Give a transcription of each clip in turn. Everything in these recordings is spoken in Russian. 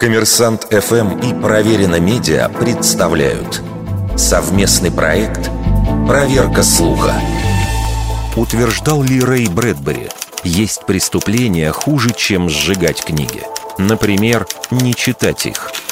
Коммерсант ФМ и Проверено Медиа представляют совместный проект «Проверка слуха». Утверждал ли Рэй Брэдбери, есть преступления хуже, чем сжигать книги? Например, не читать их –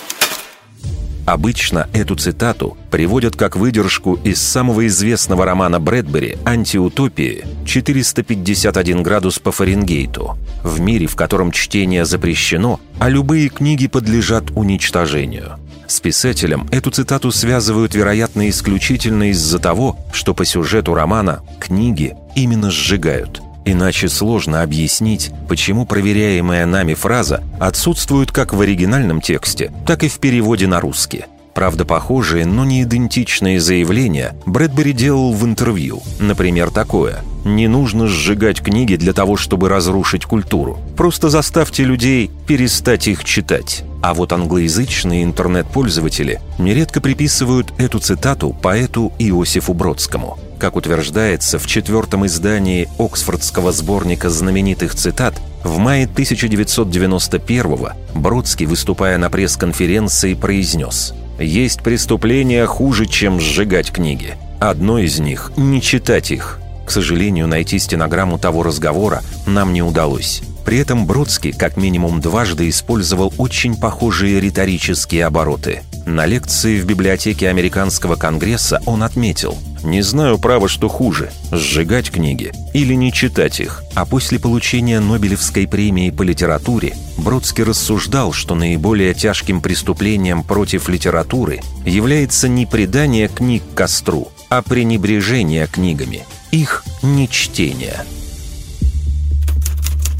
Обычно эту цитату приводят как выдержку из самого известного романа Брэдбери «Антиутопии» 451 градус по Фаренгейту. В мире, в котором чтение запрещено, а любые книги подлежат уничтожению. С писателем эту цитату связывают, вероятно, исключительно из-за того, что по сюжету романа книги именно сжигают – Иначе сложно объяснить, почему проверяемая нами фраза отсутствует как в оригинальном тексте, так и в переводе на русский. Правда, похожие, но не идентичные заявления Брэдбери делал в интервью. Например, такое. «Не нужно сжигать книги для того, чтобы разрушить культуру. Просто заставьте людей перестать их читать». А вот англоязычные интернет-пользователи нередко приписывают эту цитату поэту Иосифу Бродскому – как утверждается в четвертом издании Оксфордского сборника знаменитых цитат, в мае 1991-го Бродский, выступая на пресс-конференции, произнес «Есть преступления хуже, чем сжигать книги. Одно из них – не читать их. К сожалению, найти стенограмму того разговора нам не удалось». При этом Бродский как минимум дважды использовал очень похожие риторические обороты. На лекции в библиотеке Американского конгресса он отметил – не знаю, право, что хуже – сжигать книги или не читать их. А после получения Нобелевской премии по литературе Бродский рассуждал, что наиболее тяжким преступлением против литературы является не предание книг костру, а пренебрежение книгами, их нечтение.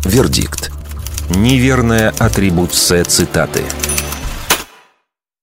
Вердикт. Неверная атрибуция цитаты –